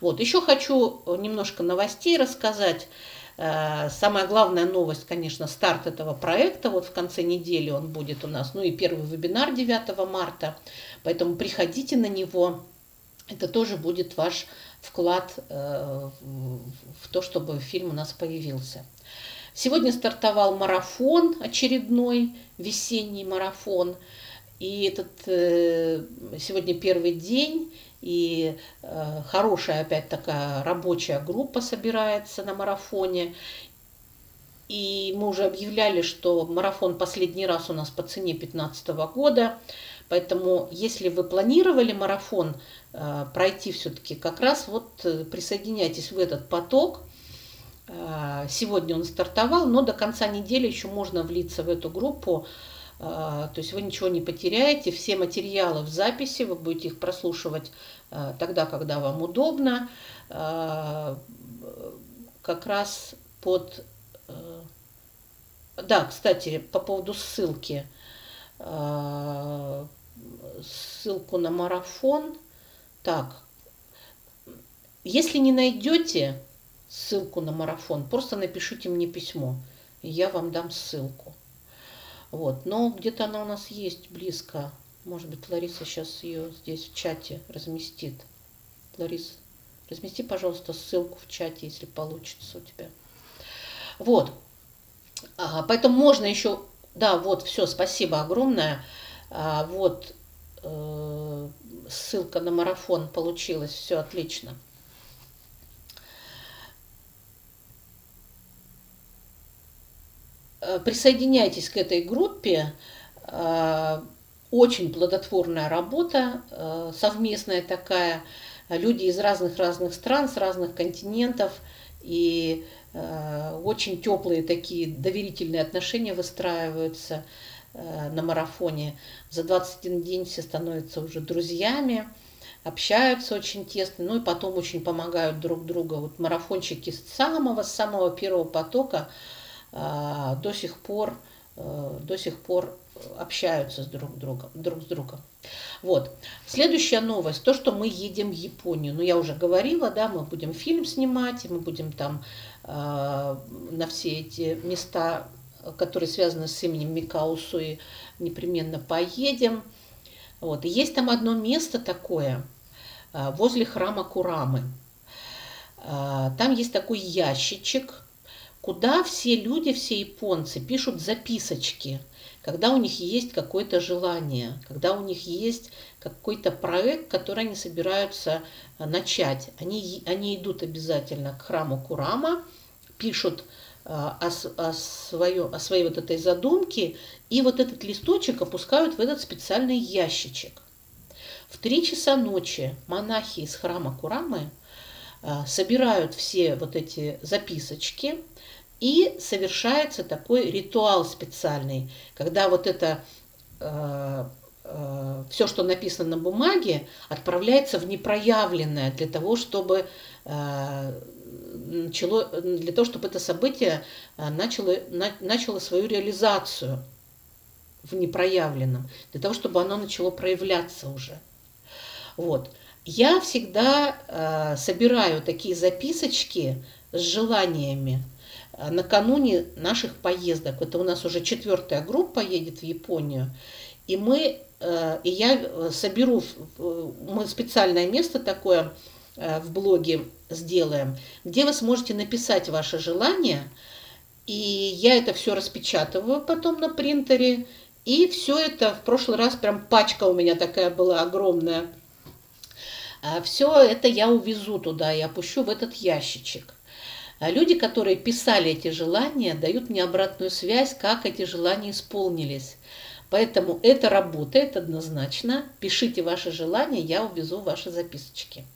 Вот, еще хочу немножко новостей рассказать. Э, самая главная новость, конечно, старт этого проекта. Вот в конце недели он будет у нас. Ну и первый вебинар 9 марта. Поэтому приходите на него. Это тоже будет ваш вклад э, в то, чтобы фильм у нас появился. Сегодня стартовал марафон очередной, весенний марафон. И этот э, сегодня первый день, и э, хорошая опять такая рабочая группа собирается на марафоне. И мы уже объявляли, что марафон последний раз у нас по цене 2015 года. Поэтому, если вы планировали марафон э, пройти все-таки, как раз вот э, присоединяйтесь в этот поток. Э, сегодня он стартовал, но до конца недели еще можно влиться в эту группу. А, то есть вы ничего не потеряете, все материалы в записи, вы будете их прослушивать а, тогда, когда вам удобно. А, как раз под... Да, кстати, по поводу ссылки. Ссылку на марафон. Так, если не найдете ссылку на марафон, просто напишите мне письмо, и я вам дам ссылку. Вот. Но где-то она у нас есть близко. Может быть, Лариса сейчас ее здесь в чате разместит. Лариса, размести, пожалуйста, ссылку в чате, если получится у тебя. Вот. А, поэтому можно еще, да, вот, все, спасибо огромное. А, вот э, ссылка на марафон получилась, все отлично. Присоединяйтесь к этой группе. Э, очень плодотворная работа, э, совместная такая. Люди из разных-разных стран, с разных континентов. И очень теплые такие доверительные отношения выстраиваются на марафоне. За 21 день все становятся уже друзьями, общаются очень тесно, ну и потом очень помогают друг другу. Вот марафончики с самого-самого первого потока – до сих пор, э, до сих пор общаются с друг другом, друг с другом. Вот. Следующая новость, то, что мы едем в Японию. Ну, я уже говорила, да, мы будем фильм снимать, мы будем там э, на все эти места, которые связаны с именем Микаусуи, непременно поедем. Вот. И есть там одно место такое, э, возле храма Курамы. Э, там есть такой ящичек, куда все люди, все японцы пишут записочки, когда у них есть какое-то желание, когда у них есть какой-то проект, который они собираются э, начать. Они, они идут обязательно к храму Курама, пишут э, о, о, свое, о своей вот этой задумке, и вот этот листочек опускают в этот специальный ящичек. В три часа ночи монахи из храма Курамы э, собирают все вот эти записочки, и совершается такой ритуал специальный, когда вот это э, э, все, что написано на бумаге, отправляется в непроявленное для того, чтобы э, начало, для того, чтобы это событие начало, на, начало свою реализацию в непроявленном, для того, чтобы оно начало проявляться уже. Вот. Я всегда э, собираю такие записочки с желаниями, накануне наших поездок, это у нас уже четвертая группа едет в Японию, и мы, э, и я э, соберу, мы специальное место такое э, в блоге сделаем, где вы сможете написать ваше желание, и я это все распечатываю потом на принтере, и все это в прошлый раз прям пачка у меня такая была огромная. Все это я увезу туда и опущу в этот ящичек. А люди, которые писали эти желания, дают мне обратную связь, как эти желания исполнились. Поэтому это работает однозначно. Пишите ваши желания, я увезу ваши записочки.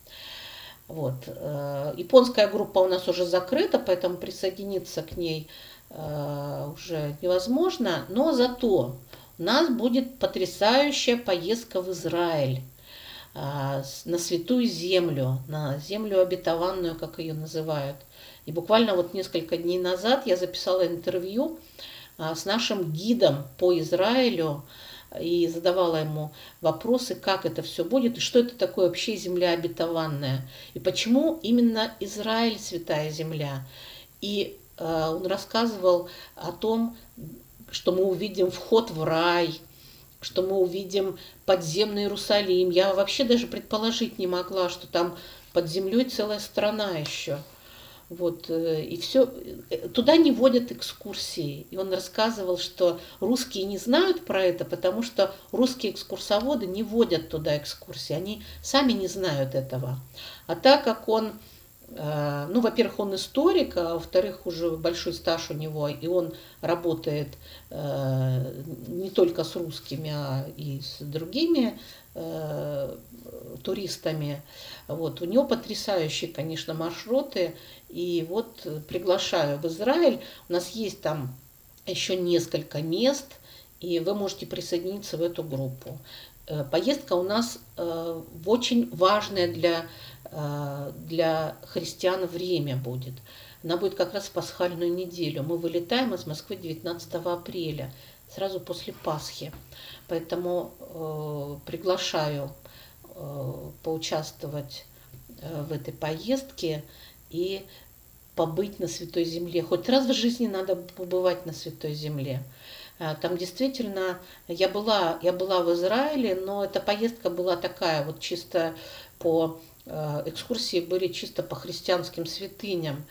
Вот. Э, японская группа у нас уже закрыта, поэтому присоединиться к ней э, уже невозможно. Но зато у нас будет потрясающая поездка в Израиль на святую землю, на землю обетованную, как ее называют – и буквально вот несколько дней назад я записала интервью а, с нашим гидом по Израилю и задавала ему вопросы, как это все будет, и что это такое вообще земля обетованная, и почему именно Израиль святая земля. И э, он рассказывал о том, что мы увидим вход в рай, что мы увидим подземный Иерусалим. Я вообще даже предположить не могла, что там под землей целая страна еще – вот, э, и все, э, туда не водят экскурсии. И он рассказывал, что русские не знают про это, потому что русские экскурсоводы не водят туда экскурсии, они сами не знают этого. А так как он, ну, во-первых, он историк, а во-вторых, уже большой стаж у него, и он работает не только с русскими, а и с другими туристами. Вот. У него потрясающие, конечно, маршруты. И вот приглашаю в Израиль. У нас есть там еще несколько мест, и вы можете присоединиться в эту группу. Э, поездка у нас э, в очень важное для, э, для христиан время будет. Она будет как раз в пасхальную неделю. Мы вылетаем из Москвы 19 апреля, сразу после Пасхи. Поэтому э, приглашаю э, поучаствовать в этой поездке и побыть на Святой Земле. Хоть раз в жизни надо побывать на Святой Земле. А, там действительно, я была, я была в Израиле, но эта поездка была такая, вот чисто по экскурсии были чисто по христианским святыням.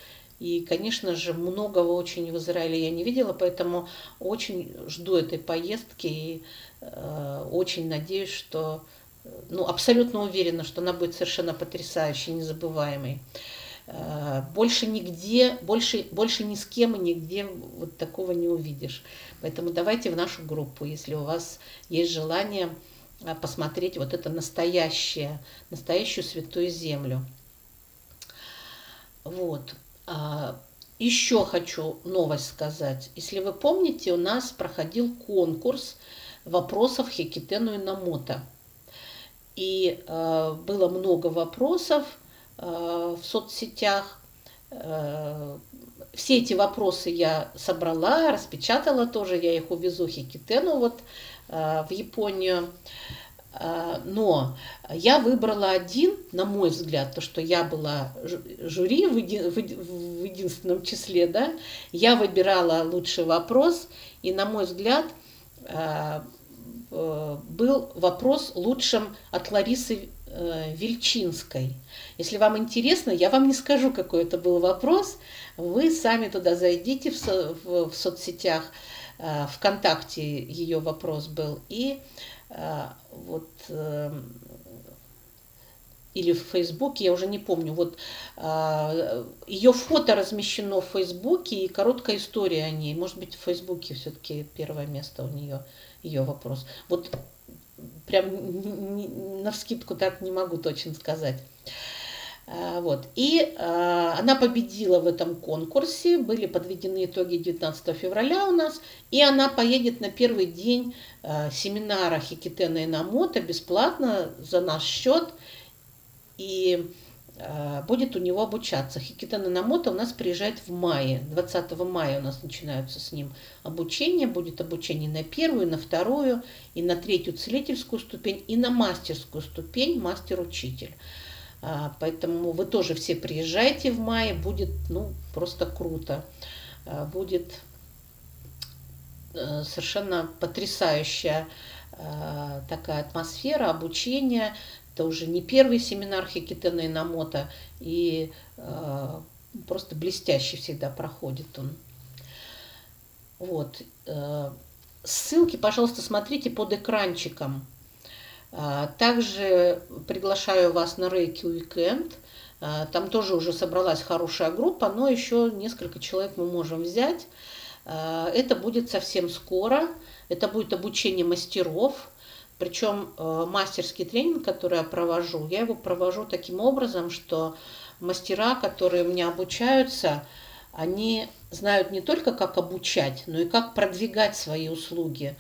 И, конечно же, многого очень в Израиле я не видела, поэтому очень жду этой поездки и э, очень надеюсь, что, ну, абсолютно уверена, что она будет совершенно потрясающей, незабываемой. Э, больше нигде, больше, больше ни с кем и нигде вот такого не увидишь. Поэтому давайте в нашу группу, если у вас есть желание э, посмотреть вот это настоящее, настоящую святую землю. Вот. А, еще хочу новость сказать. Если вы помните, у нас проходил конкурс вопросов Хекитену и Намота. И э, было много вопросов, Э, в соцсетях. Э, все эти вопросы я собрала, распечатала тоже, я их увезу Хикитену вот в Японию. Но я выбрала один, на мой взгляд, то, что я была жюри в, еди, в единственном числе, да, я выбирала лучший вопрос, и, на мой взгляд, был вопрос лучшим от Ларисы Вильчинской. Если вам интересно, я вам не скажу, какой это был вопрос. Вы сами туда зайдите в, со, в, в соцсетях. Э, ВКонтакте ее вопрос был. И э, вот э, или в Фейсбуке, я уже не помню. Вот ее фото размещено в Фейсбуке и короткая история о ней. Может быть, в Фейсбуке все-таки первое место у нее ее вопрос. Вот прям на вскидку так не могу точно сказать. А, вот. И э, она победила в этом конкурсе, были подведены итоги 19 февраля у нас, и она поедет на первый день э, семинара Хикитена Намота бесплатно за наш счет, и э, будет у него обучаться. Хикитена Намота у нас приезжает в мае, 20 мая у нас начинаются с ним обучение, будет обучение на первую, на вторую, и на третью целительскую ступень, и на мастерскую ступень, мастер-учитель. А, поэтому вы тоже все приезжайте в мае, будет ну, просто круто. А, будет э, совершенно потрясающая а, такая атмосфера обучения. Это уже не первый семинар Хикитена Намота, и просто блестящий всегда проходит он. Вот. Э, ссылки, пожалуйста, смотрите под экранчиком. А, также приглашаю вас на Рейки Уикенд. А, там тоже уже собралась хорошая группа, но еще несколько человек мы можем взять. А, это будет совсем скоро. Это будет обучение мастеров. Причем мастерский тренинг, который я провожу, я его провожу таким образом, что мастера, которые у меня обучаются, они знают не только, как обучать, но и как продвигать свои услуги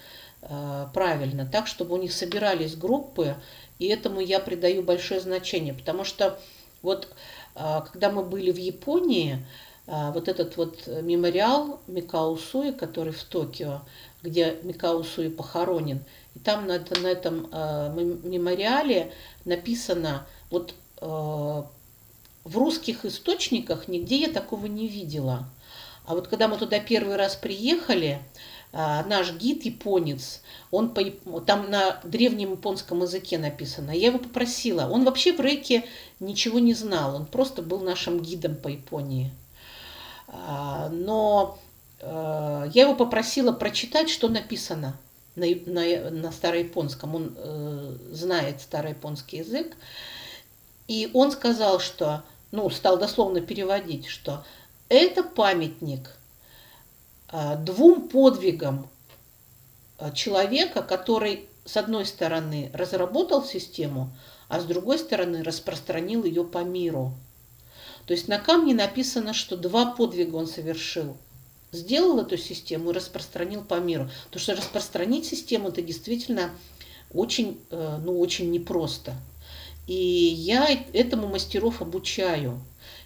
правильно, так, чтобы у них собирались группы, и этому я придаю большое значение, потому что вот э, когда мы были в Японии, э, вот этот вот мемориал Микао Суи, который в Токио, где Микао Суи похоронен, и там на, на этом мемориале написано, вот в русских источниках нигде я такого не видела. А вот когда мы туда первый раз приехали, наш гид японец, он по, там на древнем японском языке написано. Я его попросила. Он вообще в рейке ничего не знал. Он просто был нашим гидом по Японии. А, но а, я его попросила прочитать, что написано на, на, на старояпонском. Он э, знает старояпонский язык. И он сказал, что, ну, стал дословно переводить, что это памятник – двум подвигам э, человека, который, с одной стороны, разработал систему, а с другой стороны, распространил ее по миру. То есть на камне написано, что два подвига он совершил. Сделал эту систему и распространил по миру. Потому что распространить систему это действительно очень, э, ну, очень непросто. И я этому мастеров обучаю.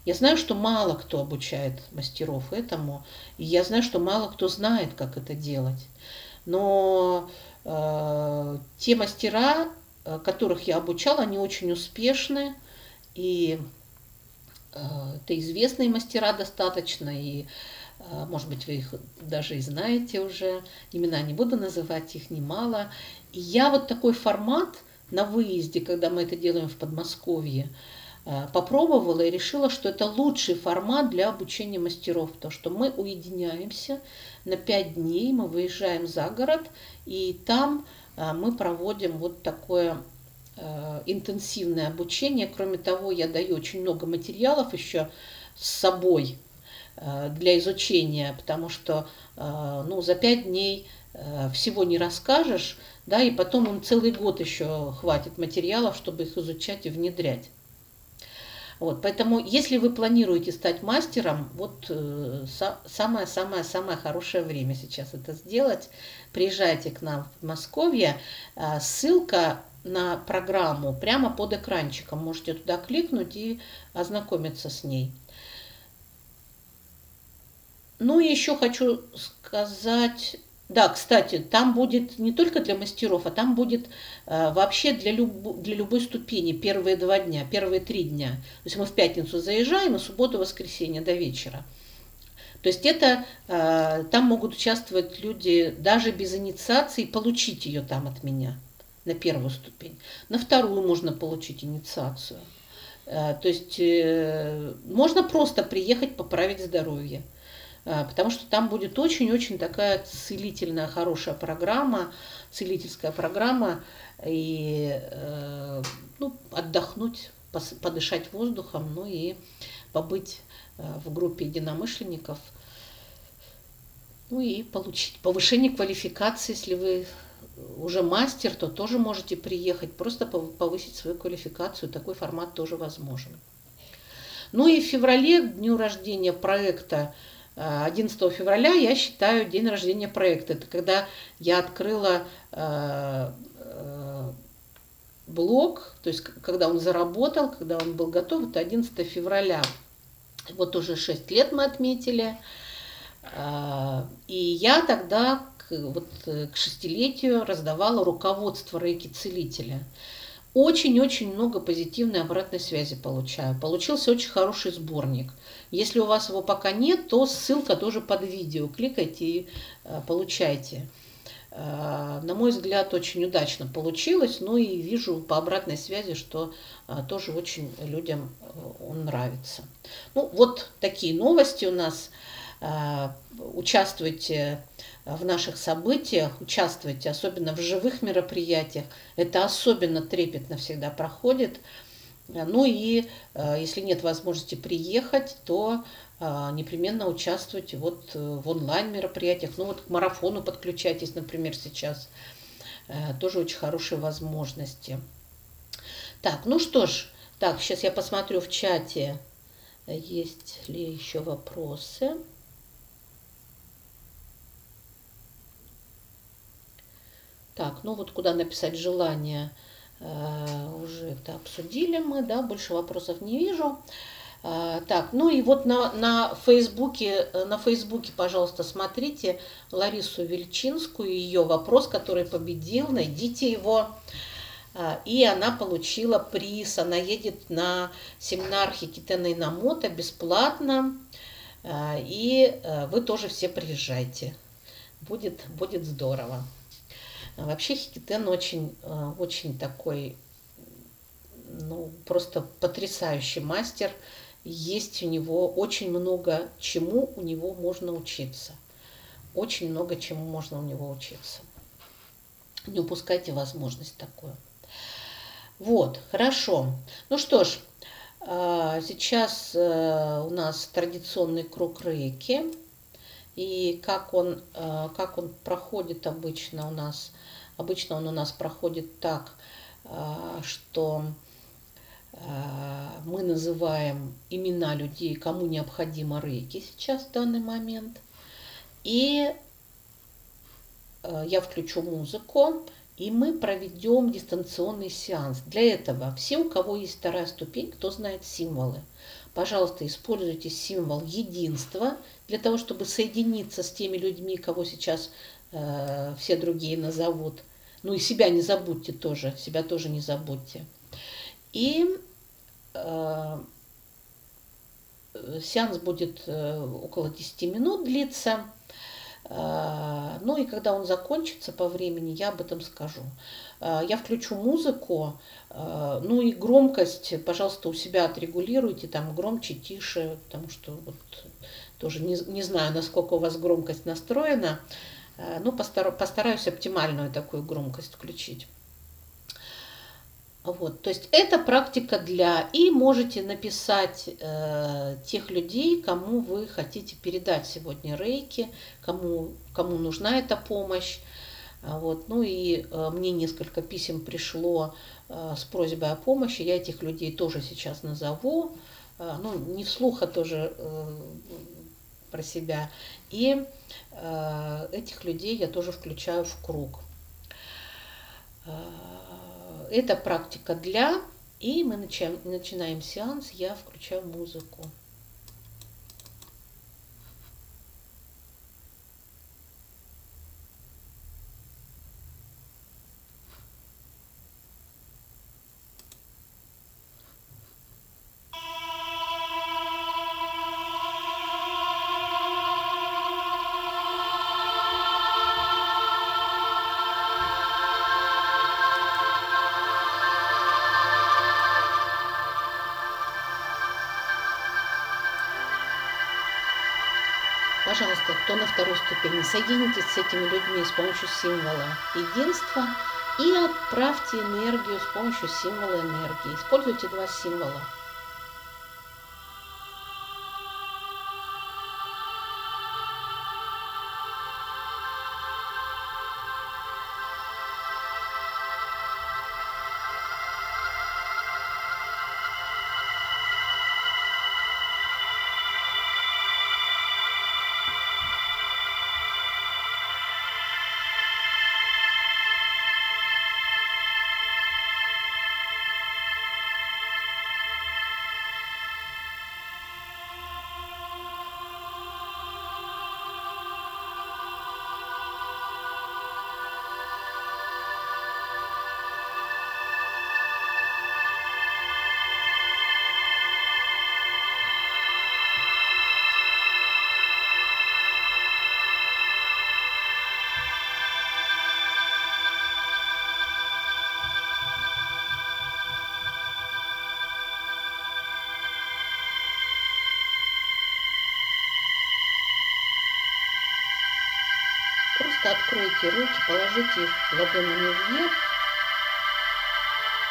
Я знаю, что мало кто обучает мастеров этому, и я знаю, что мало кто знает, как это делать. Но э, те мастера, э, которых я обучала, они очень успешны, и э, это известные мастера достаточно, и э, может быть, вы их даже и знаете уже, имена не буду называть, их немало. И я вот такой формат на выезде, когда мы это делаем в Подмосковье, попробовала и решила, что это лучший формат для обучения мастеров, то что мы уединяемся на 5 дней, мы выезжаем за город, и там мы проводим вот такое интенсивное обучение. Кроме того, я даю очень много материалов еще с собой для изучения, потому что ну, за 5 дней всего не расскажешь, да, и потом им целый год еще хватит материалов, чтобы их изучать и внедрять. Вот, поэтому, если вы планируете стать мастером, вот самое-самое-самое хорошее время сейчас это сделать. Приезжайте к нам в Подмосковье. Э, ссылка на программу прямо под экранчиком. Можете туда кликнуть и ознакомиться с ней. Ну еще хочу сказать да, кстати, там будет не только для мастеров, а там будет э, вообще для, люб, для любой ступени первые два дня, первые три дня. То есть мы в пятницу заезжаем, и субботу, воскресенье до вечера. То есть это э, там могут участвовать люди даже без инициации, получить ее там от меня на первую ступень. На вторую можно получить инициацию. Э, то есть э, можно просто приехать поправить здоровье. А, потому что там будет очень-очень такая целительная, хорошая программа, целительская программа, и э, ну, отдохнуть, подышать воздухом, ну и побыть э, в группе единомышленников, ну и получить повышение квалификации, если вы уже мастер, то тоже можете приехать, просто повысить свою квалификацию, такой формат тоже возможен. Ну и в феврале, к дню рождения проекта 11 февраля я считаю день рождения проекта. Это когда я открыла э, э, блог, то есть когда он заработал, когда он был готов, это 11 февраля. Вот уже 6 лет мы отметили. Э, и я тогда к, вот, к шестилетию раздавала руководство рейки-целителя очень-очень много позитивной обратной связи получаю. Получился очень хороший сборник. Если у вас его пока нет, то ссылка тоже под видео. Кликайте и э, получайте. Э, на мой взгляд, очень удачно получилось. Ну и вижу по обратной связи, что э, тоже очень людям он нравится. Ну, вот такие новости у нас. Участвуйте в наших событиях, участвуйте, особенно в живых мероприятиях. Это особенно трепетно всегда проходит. Ну и э, если нет возможности приехать, то э, непременно участвуйте вот э, в онлайн мероприятиях. Ну вот к марафону подключайтесь, например, сейчас. Тоже очень хорошие возможности. Так, ну что ж, так, сейчас я посмотрю в чате, есть ли еще вопросы. Так, ну вот куда написать желание, э, уже это обсудили мы, да, больше вопросов не вижу. Э, так, ну и вот на, на Фейсбуке, э, на Фейсбуке, пожалуйста, смотрите Ларису Вельчинскую, ее вопрос, который победил, найдите его. И она получила приз, она едет на семинар Хикитена Инамото бесплатно. И вы тоже все приезжайте. Будет, будет здорово. Вообще Хикитен очень, э, очень такой, ну, просто потрясающий мастер. Есть у него очень много чему у него можно учиться. Очень много чему можно у него учиться. Не упускайте возможность такую. Вот, хорошо. Ну что ж, э, сейчас э, у нас традиционный круг рейки. И как он, как он проходит обычно у нас – Обычно он у нас проходит так, а, что а, мы называем имена людей, кому необходимо рейки сейчас в данный момент. И а, я включу музыку, и мы проведем дистанционный сеанс. Для этого все, у кого есть вторая ступень, кто знает символы, пожалуйста, используйте символ единства для того, чтобы соединиться с теми людьми, кого сейчас э, все другие назовут. Ну и себя не забудьте тоже, себя тоже не забудьте. И э, сеанс будет э, около 10 минут длиться. Ну и когда он закончится по времени, я об этом скажу. Я включу музыку, ну и громкость, пожалуйста, у себя отрегулируйте, там громче, тише, потому что вот тоже не, не знаю, насколько у вас громкость настроена. Ну, постараюсь оптимальную такую громкость включить. Вот, то есть это практика для... И можете написать э, тех людей, кому вы хотите передать сегодня рейки, кому, кому нужна эта помощь. А вот, ну и э, мне несколько писем пришло э, с просьбой о помощи. Я этих людей тоже сейчас назову. Э, ну, не вслух, а тоже э, про себя. И э, этих людей я тоже включаю в круг. Э, это практика для, и мы начинаем, начинаем сеанс, я включаю музыку. Второй ступени, соединитесь с этими людьми с помощью символа единства и отправьте энергию с помощью символа энергии. Используйте два символа. Просто откройте руки, положите их ладонями вверх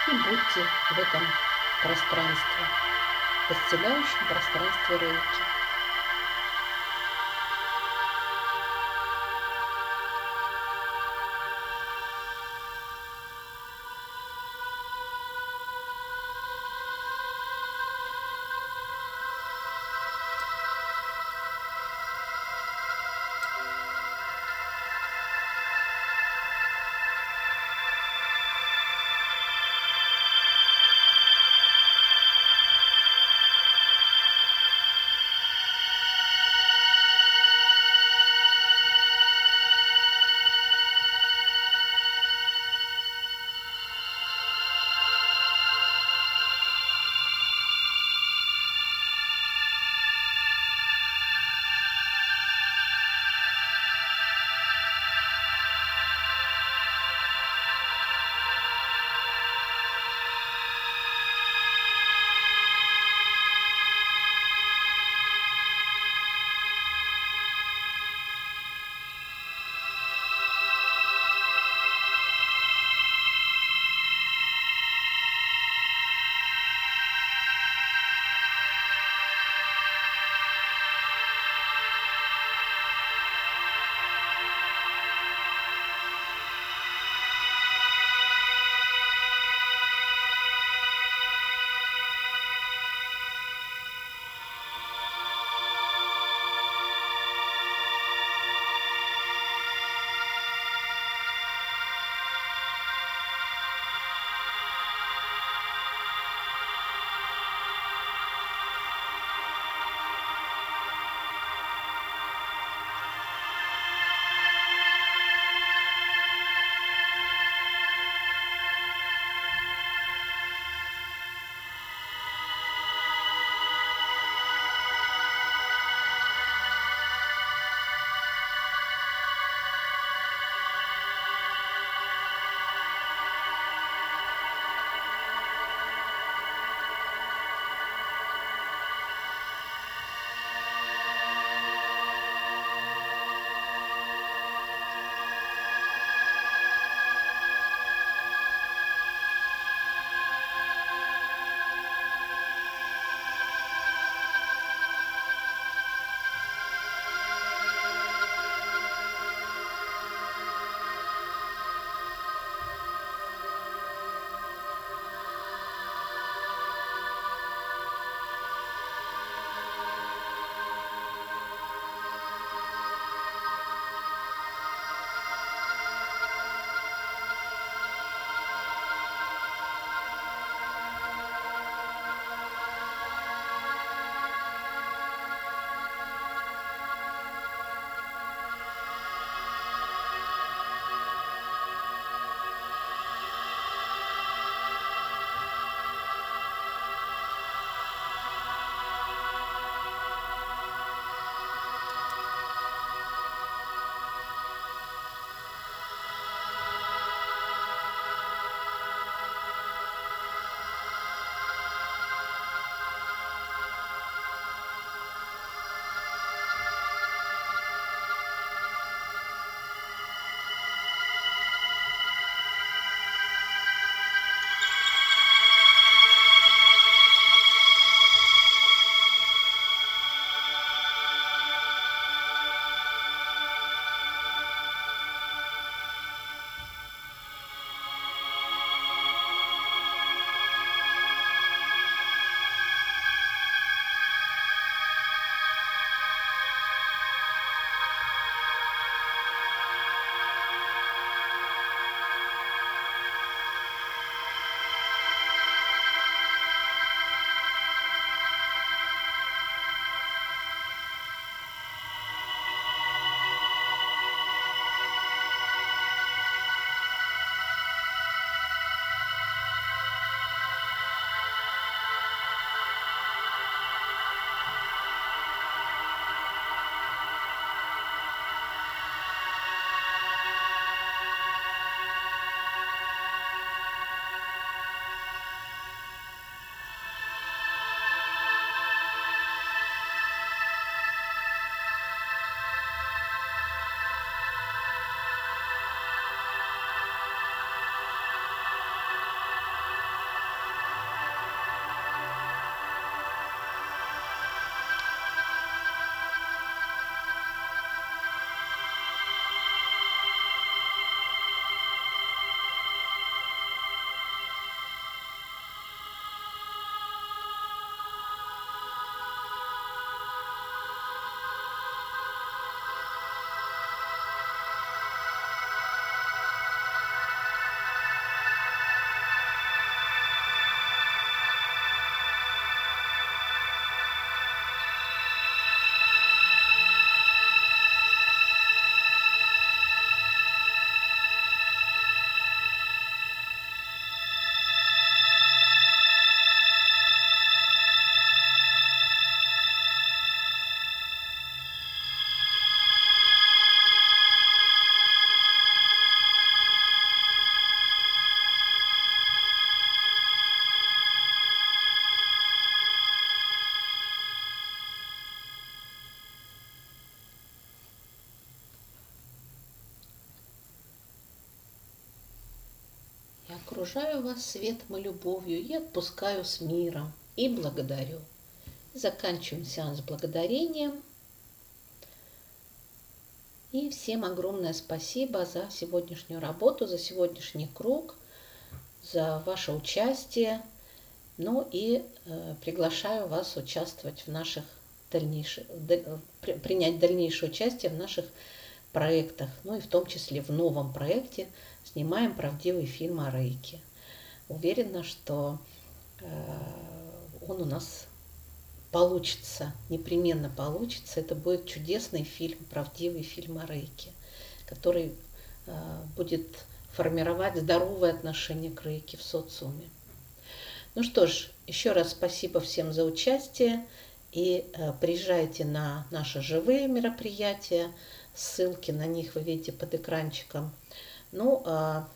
и будьте в этом пространстве, в исцеляющем пространстве рейки. Окружаю вас светом и любовью и отпускаю с миром и благодарю. Заканчиваем сеанс благодарением. И всем огромное спасибо за сегодняшнюю работу, за сегодняшний круг, за ваше участие. Ну и э, приглашаю вас участвовать в наших дальнейших, да, принять дальнейшее участие в наших проектах, ну и в том числе в новом проекте «Снимаем правдивый фильм о Рейке». Уверена, что э, он у нас получится, непременно получится. Это будет чудесный фильм, правдивый фильм о Рейке, который э, будет формировать здоровое отношение к Рейке в социуме. Ну что ж, еще раз спасибо всем за участие и э, приезжайте на наши живые мероприятия. Ссылки на них вы видите под экранчиком. Ну, а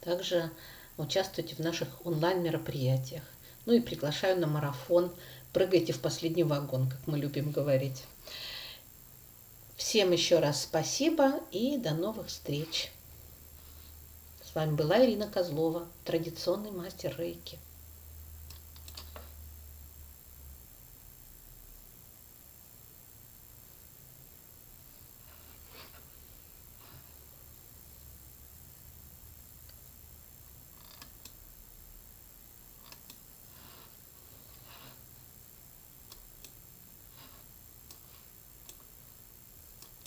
также участвуйте в наших онлайн-мероприятиях. Ну и приглашаю на марафон «Прыгайте в последний вагон», как мы любим говорить. Всем еще раз спасибо и до новых встреч. С вами была Ирина Козлова, традиционный мастер рейки.